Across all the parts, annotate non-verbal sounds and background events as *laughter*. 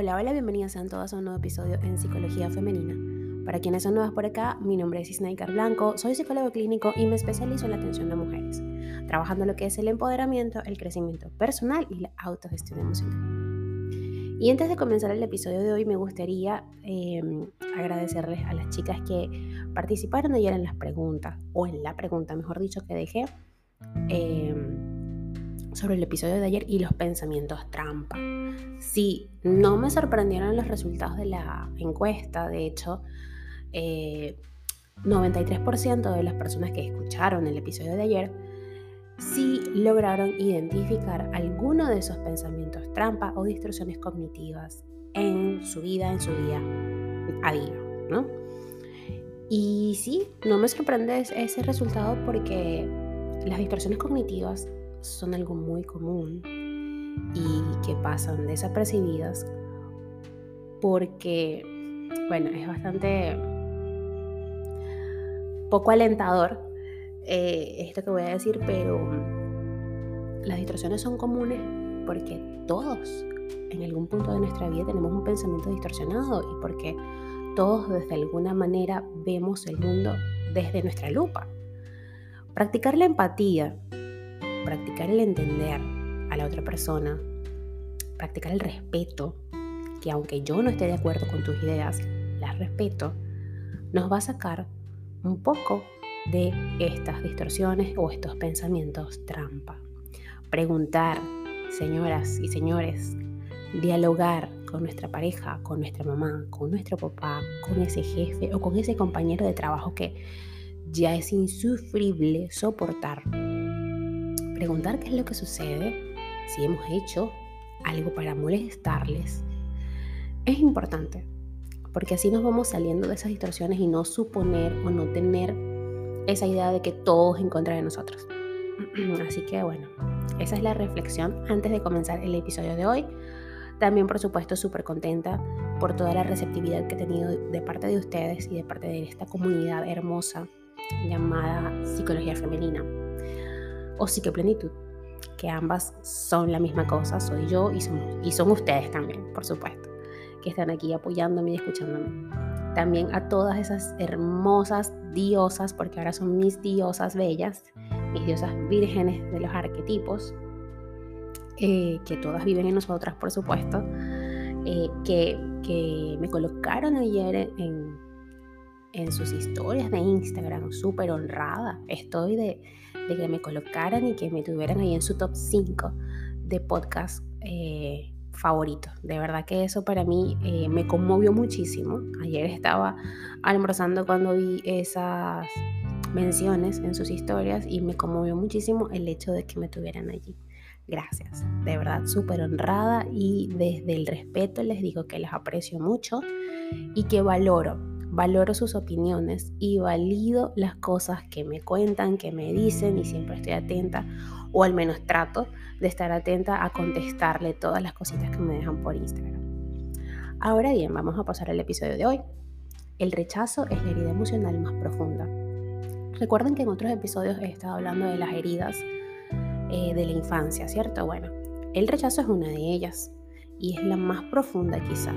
Hola, hola, bienvenidas a todas a un nuevo episodio en Psicología Femenina. Para quienes son nuevas por acá, mi nombre es Isnaikar Blanco, soy psicólogo clínico y me especializo en la atención a mujeres, trabajando lo que es el empoderamiento, el crecimiento personal y la autogestión emocional. Y antes de comenzar el episodio de hoy, me gustaría em, agradecerles a las chicas que participaron ayer en las preguntas, o en la pregunta, mejor dicho, que dejé. Em, sobre el episodio de ayer y los pensamientos trampa. Sí, no me sorprendieron los resultados de la encuesta, de hecho, 93% eh, de las personas que escucharon el episodio de ayer sí lograron identificar alguno de esos pensamientos trampa o distorsiones cognitivas en su vida, en su día a día, ¿no? Y sí, no me sorprende ese resultado porque las distorsiones cognitivas son algo muy común y que pasan desapercibidas porque, bueno, es bastante poco alentador eh, esto que voy a decir, pero las distorsiones son comunes porque todos en algún punto de nuestra vida tenemos un pensamiento distorsionado y porque todos desde alguna manera vemos el mundo desde nuestra lupa. Practicar la empatía practicar el entender a la otra persona, practicar el respeto, que aunque yo no esté de acuerdo con tus ideas, las respeto, nos va a sacar un poco de estas distorsiones o estos pensamientos trampa. Preguntar, señoras y señores, dialogar con nuestra pareja, con nuestra mamá, con nuestro papá, con ese jefe o con ese compañero de trabajo que ya es insufrible soportar preguntar qué es lo que sucede, si hemos hecho algo para molestarles, es importante, porque así nos vamos saliendo de esas distorsiones y no suponer o no tener esa idea de que todo es en contra de nosotros. *clears throat* Así que bueno, esa es la reflexión antes de comenzar el episodio de hoy. También, por supuesto, súper contenta por toda la receptividad que he tenido de parte de ustedes y de parte de esta comunidad hermosa llamada Psicología Femenina o psicoplenitud, que ambas son la misma cosa, soy yo y son, y son ustedes también, por supuesto, que están aquí apoyándome y escuchándome. También a todas esas hermosas diosas, porque ahora son mis diosas bellas, mis diosas vírgenes de los arquetipos, eh, que todas viven en nosotras, por supuesto, eh, que, que, me colocaron ayer en, en sus historias de Instagram, súper honrada. Estoy de, que me colocaran y que me tuvieran ahí en su top 5 de podcast eh, favoritos. De verdad que eso para mí eh, me conmovió muchísimo. Ayer estaba almorzando cuando vi esas menciones en sus historias y me conmovió muchísimo el hecho de que me tuvieran allí. Gracias, de verdad súper honrada y desde el respeto les digo que les aprecio mucho y que valoro valoro sus opiniones y valido las cosas que me cuentan, que me dicen y siempre estoy atenta, o al menos trato de estar atenta a contestarle todas las cositas que me dejan por Instagram. Ahora bien, vamos a pasar al episodio de hoy. El rechazo es la herida emocional más profunda. Recuerden que en otros episodios he estado hablando de las heridas eh, de la infancia, ¿cierto? Bueno, el rechazo es una de ellas y es la más profunda quizá,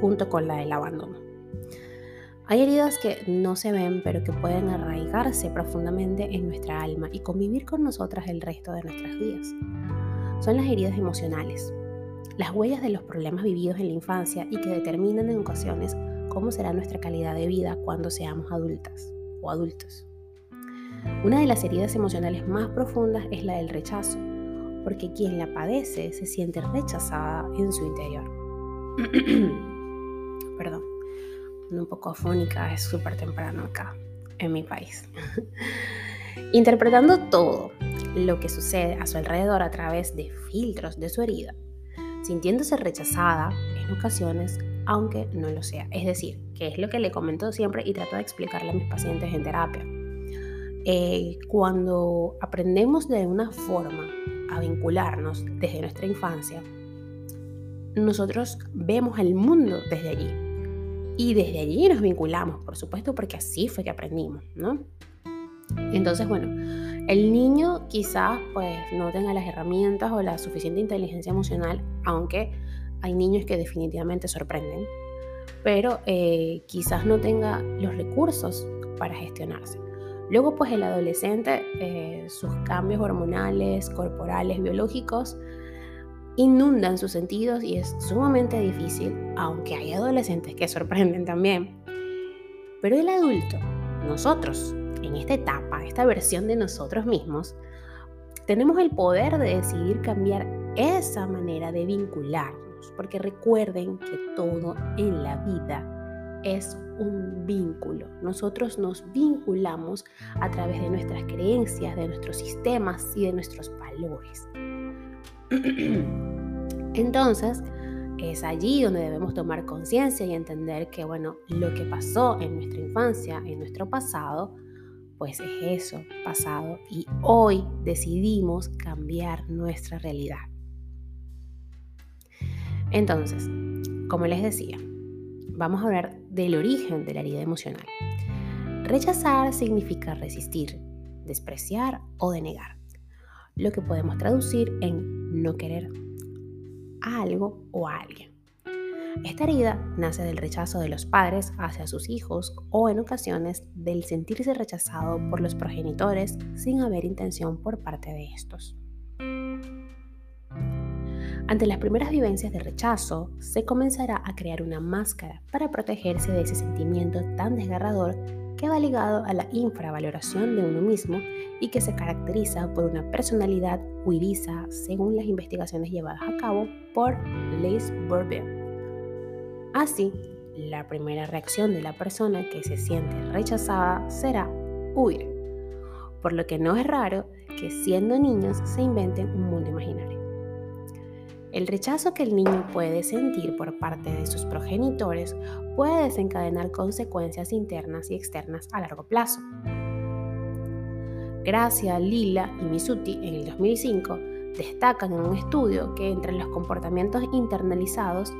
junto con la del abandono. Hay heridas que no se ven, pero que pueden arraigarse profundamente en nuestra alma y convivir con nosotras el resto de nuestras vidas. Son las heridas emocionales, las huellas de los problemas vividos en la infancia y que determinan en ocasiones cómo será nuestra calidad de vida cuando seamos adultas o adultos. Una de las heridas emocionales más profundas es la del rechazo, porque quien la padece se siente rechazada en su interior. *clears throat* Un poco afónica, es súper temprano acá en mi país. *laughs* Interpretando todo lo que sucede a su alrededor a través de filtros de su herida, sintiéndose rechazada en ocasiones, aunque no lo sea. Es decir, que es lo que le comento siempre y trato de explicarle a mis pacientes en terapia. Eh, cuando aprendemos de una forma a vincularnos desde nuestra infancia, nosotros vemos el mundo desde allí y desde allí nos vinculamos, por supuesto, porque así fue que aprendimos, ¿no? Entonces, bueno, el niño quizás pues no tenga las herramientas o la suficiente inteligencia emocional, aunque hay niños que definitivamente sorprenden, pero eh, quizás no tenga los recursos para gestionarse. Luego, pues el adolescente, eh, sus cambios hormonales, corporales, biológicos, inundan sus sentidos y es sumamente difícil, aunque hay adolescentes que *laughs* sorprenden también. Pero el adulto, nosotros, en esta etapa, esta versión de nosotros mismos, tenemos el poder de decidir cambiar esa manera de vincularnos, porque recuerden que todo en la vida es un vínculo. Nosotros nos vinculamos a través de nuestras creencias, de nuestros sistemas y de nuestros valores. *clears throat* Entonces, es allí donde debemos tomar conciencia y entender que, bueno, lo que pasó en nuestra infancia, en nuestro pasado, pues es eso, pasado, y hoy decidimos cambiar nuestra realidad. Entonces, como les decía, vamos a hablar del origen de la herida emocional. Rechazar significa resistir, despreciar o denegar, lo que podemos traducir en no querer a algo o a alguien. Esta herida nace del rechazo de los padres hacia sus hijos o en ocasiones del sentirse rechazado por los progenitores sin haber intención por parte de estos. Ante las primeras vivencias de rechazo, se comenzará a crear una máscara para protegerse de ese sentimiento tan desgarrador que va ligado a la infravaloración de uno mismo y que se caracteriza por una personalidad huidiza, según las investigaciones llevadas a cabo por Liz Bourbon. Así, la primera reacción de la persona que se siente rechazada será huir, por lo que no es raro que siendo niños se inventen un mundo imaginario. El rechazo que el niño puede sentir por parte de sus progenitores puede desencadenar consecuencias internas y externas a largo plazo. Gracia, Lila y Misuti en el 2005 destacan en un estudio que entre los comportamientos internalizados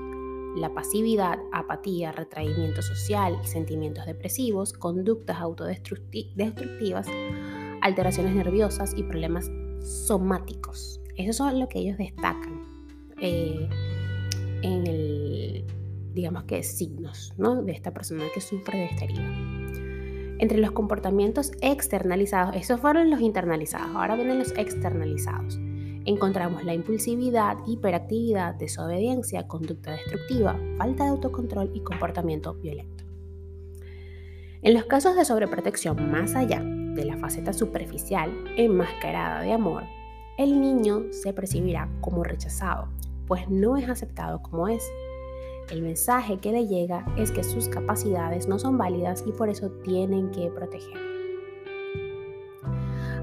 la pasividad, apatía, retraimiento social, sentimientos depresivos, conductas autodestructivas, alteraciones nerviosas y problemas somáticos. Eso son lo que ellos destacan eh, en el, digamos que, signos de esta persona que sufre de esta herida. Entre los comportamientos externalizados, esos fueron los internalizados, ahora vienen los externalizados encontramos la impulsividad, hiperactividad, desobediencia, conducta destructiva, falta de autocontrol y comportamiento violento. En los casos de sobreprotección más allá de la faceta superficial enmascarada de amor, el niño se percibirá como rechazado, pues no es aceptado como es. El mensaje que le llega es que sus capacidades no son válidas y por eso tienen que proteger.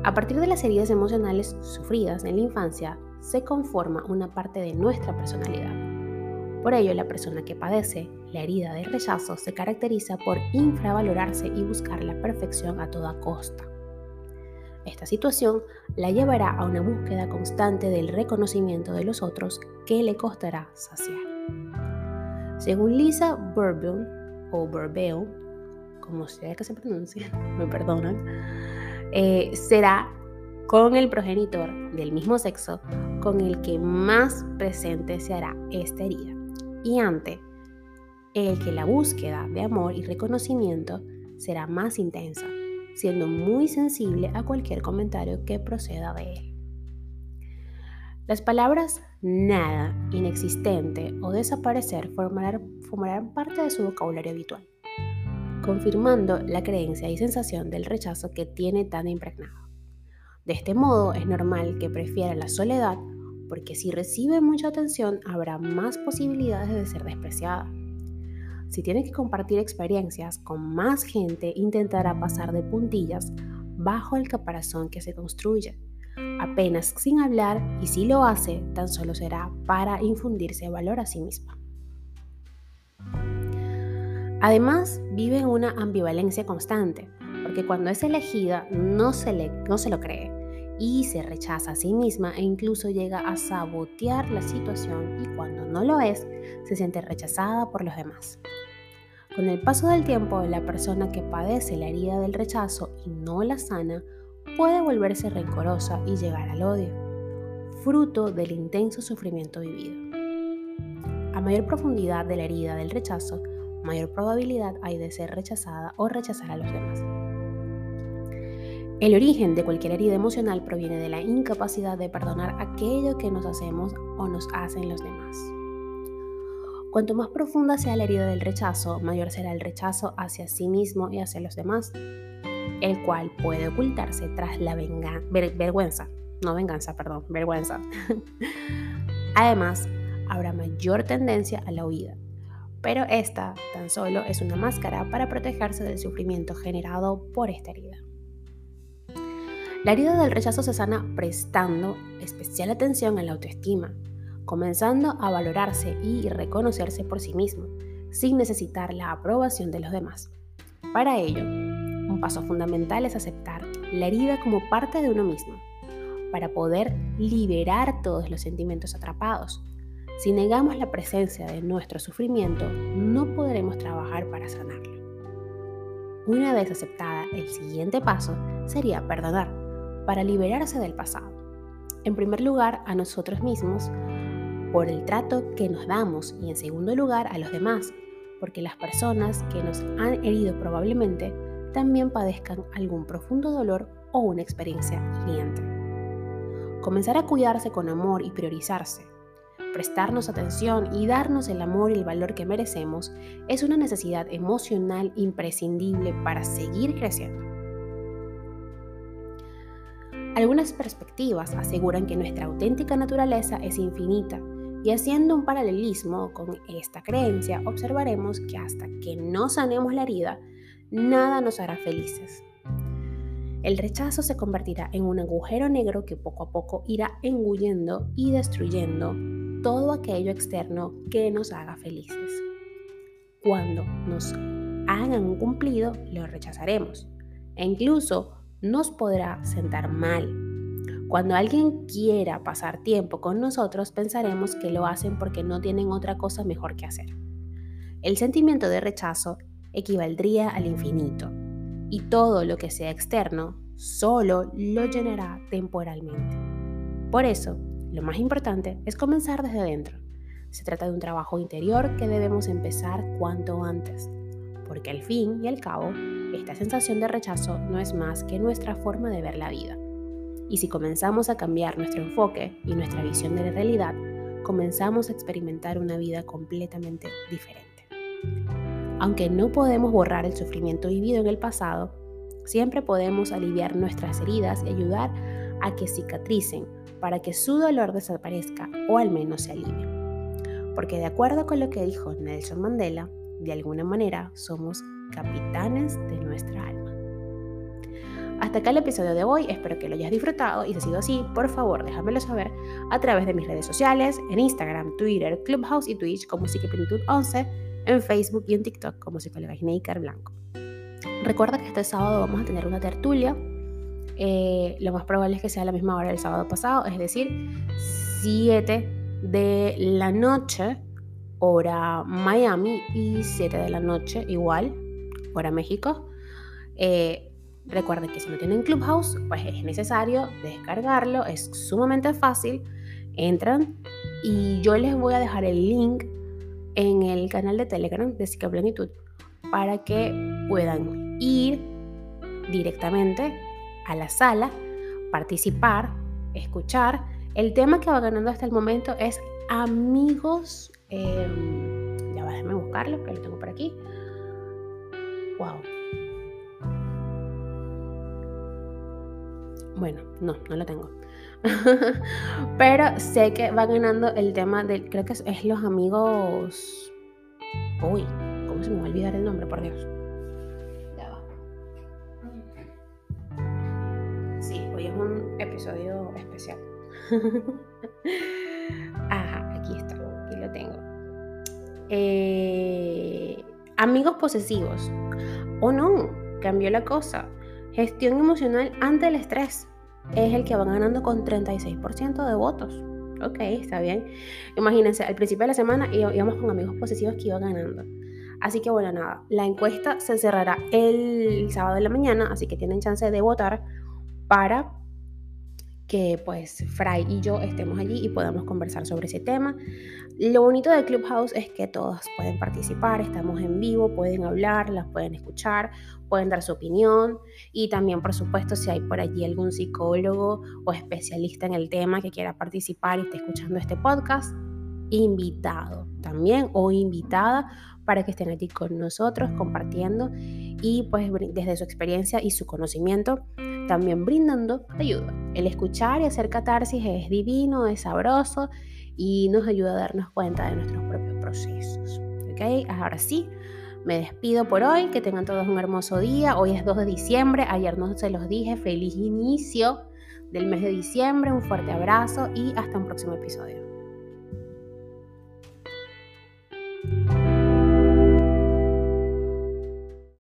A partir de las heridas emocionales sufridas en la infancia, se conforma una parte de nuestra personalidad. Por ello, la persona que padece la herida de rechazo se caracteriza por infravalorarse y buscar la perfección a toda costa. Esta situación la llevará a una búsqueda constante del reconocimiento de los otros que le costará saciar. Según Lisa Bourbon, o como sea que se pronuncie, *laughs* me perdonan, eh, será con el progenitor del mismo sexo con el que más presente se hará esta herida y ante el que la búsqueda de amor y reconocimiento será más intensa, siendo muy sensible a cualquier comentario que proceda de él. Las palabras nada, inexistente o desaparecer formarán parte de su vocabulario habitual confirmando la creencia y sensación del rechazo que tiene tan impregnado. De este modo es normal que prefiera la soledad porque si recibe mucha atención habrá más posibilidades de ser despreciada. Si tiene que compartir experiencias con más gente, intentará pasar de puntillas bajo el caparazón que se construye, apenas sin hablar y si lo hace, tan solo será para infundirse valor a sí misma. Además, vive en una ambivalencia constante, porque cuando es elegida no se, le, no se lo cree y se rechaza a sí misma e incluso llega a sabotear la situación y cuando no lo es, se siente rechazada por los demás. Con el paso del tiempo, la persona que padece la herida del rechazo y no la sana puede volverse rencorosa y llegar al odio, fruto del intenso sufrimiento vivido. A mayor profundidad de la herida del rechazo, mayor probabilidad hay de ser rechazada o rechazar a los demás. El origen de cualquier herida emocional proviene de la incapacidad de perdonar aquello que nos hacemos o nos hacen los demás. Cuanto más profunda sea la herida del rechazo, mayor será el rechazo hacia sí mismo y hacia los demás, el cual puede ocultarse tras la vergüenza, no venganza, perdón, vergüenza. *laughs* Además, habrá mayor tendencia a la huida, pero esta tan solo es una máscara para protegerse del sufrimiento generado por esta herida. La herida del rechazo se sana prestando especial atención a la autoestima, comenzando a valorarse y reconocerse por sí mismo, sin necesitar la aprobación de los demás. Para ello, un paso fundamental es aceptar la herida como parte de uno mismo, para poder liberar todos los sentimientos atrapados. Si negamos la presencia de nuestro sufrimiento, no podremos trabajar para sanarlo. Una vez aceptada, el siguiente paso sería perdonar para liberarse del pasado. En primer lugar, a nosotros mismos por el trato que nos damos y en segundo lugar a los demás, porque las personas que nos han herido probablemente también padezcan algún profundo dolor o una experiencia hiriente. Comenzar a cuidarse con amor y priorizarse, prestarnos atención y darnos el amor y el valor que merecemos es una necesidad emocional imprescindible para seguir creciendo. Algunas perspectivas aseguran que nuestra auténtica naturaleza es infinita y haciendo un paralelismo con esta creencia observaremos que hasta que no sanemos la herida, nada nos hará felices. El rechazo se convertirá en un agujero negro que poco a poco irá engullendo y destruyendo todo aquello externo que nos haga felices. Cuando nos hagan un cumplido, lo rechazaremos e incluso nos podrá sentar mal. Cuando alguien quiera pasar tiempo con nosotros, pensaremos que lo hacen porque no tienen otra cosa mejor que hacer. El sentimiento de rechazo equivaldría al infinito y todo lo que sea externo solo lo llenará temporalmente. Por eso, lo más importante es comenzar desde dentro. Se trata de un trabajo interior que debemos empezar cuanto antes, porque al fin y al cabo esta sensación de rechazo no es más que nuestra forma de ver la vida. Y si comenzamos a cambiar nuestro enfoque y nuestra visión de la realidad, comenzamos a experimentar una vida completamente diferente. Aunque no podemos borrar el sufrimiento vivido en el pasado, siempre podemos aliviar nuestras heridas y ayudar a que cicatricen para que su dolor desaparezca o al menos se alivie. Porque de acuerdo con lo que dijo Nelson Mandela, de alguna manera somos capitanes de nuestra alma. Hasta acá el episodio de hoy, espero que lo hayas disfrutado y si ha sido así, por favor déjamelo saber a través de mis redes sociales, en Instagram, Twitter, Clubhouse y Twitch como Psiqueplenitud 11, en Facebook y en TikTok como Psicóloga Gineikar Blanco. Recuerda que este sábado vamos a tener una tertulia, eh, lo más probable es que sea a la misma hora del sábado pasado, es decir, 7 de la noche, hora Miami, y 7 de la noche igual, hora México. Eh, recuerden que si no tienen Clubhouse, pues es necesario descargarlo, es sumamente fácil. Entran y yo les voy a dejar el link en el canal de Telegram de Psicoplenitud para que puedan ir directamente a la sala, participar, escuchar. El tema que va ganando hasta el momento es amigos. Em, ya va, buscarlo, que lo tengo por aquí. Wow. Bueno, no, no lo tengo. *laughs* Pero sé que va ganando el tema del. Creo que es, los amigos. Uy, ¿cómo se me va a olvidar el nombre, por Dios? Ya va. Sí, hoy es un episodio especial. *laughs* Ajá, aquí está, aquí lo tengo. Eh, amigos posesivos. O no, cambió la cosa. Gestión emocional ante el estrés es el que va ganando con 36% de votos. Ok, está bien. Imagínense, al principio de la semana íbamos con amigos posesivos que iban ganando. Así que bueno, nada, la encuesta se cerrará el sábado de la mañana, así que tienen chance de votar para que pues Fry y yo estemos allí y podamos conversar sobre ese tema. Lo bonito de Clubhouse es que todos pueden participar, estamos en vivo, pueden hablar, las pueden escuchar, pueden dar su opinión y también por supuesto si hay por allí algún psicólogo o especialista en el tema que quiera participar y esté escuchando este podcast, invitado también o invitada para que estén aquí con nosotros compartiendo y pues desde su experiencia y su conocimiento también brindando ayuda. El escuchar y hacer catarsis es divino, es sabroso y nos ayuda a darnos cuenta de nuestros propios procesos. ¿Ok? Ahora sí, me despido por hoy, que tengan todos un hermoso día. Hoy es 2 de diciembre, ayer no se los dije, feliz inicio del mes de diciembre, un fuerte abrazo y hasta un próximo episodio.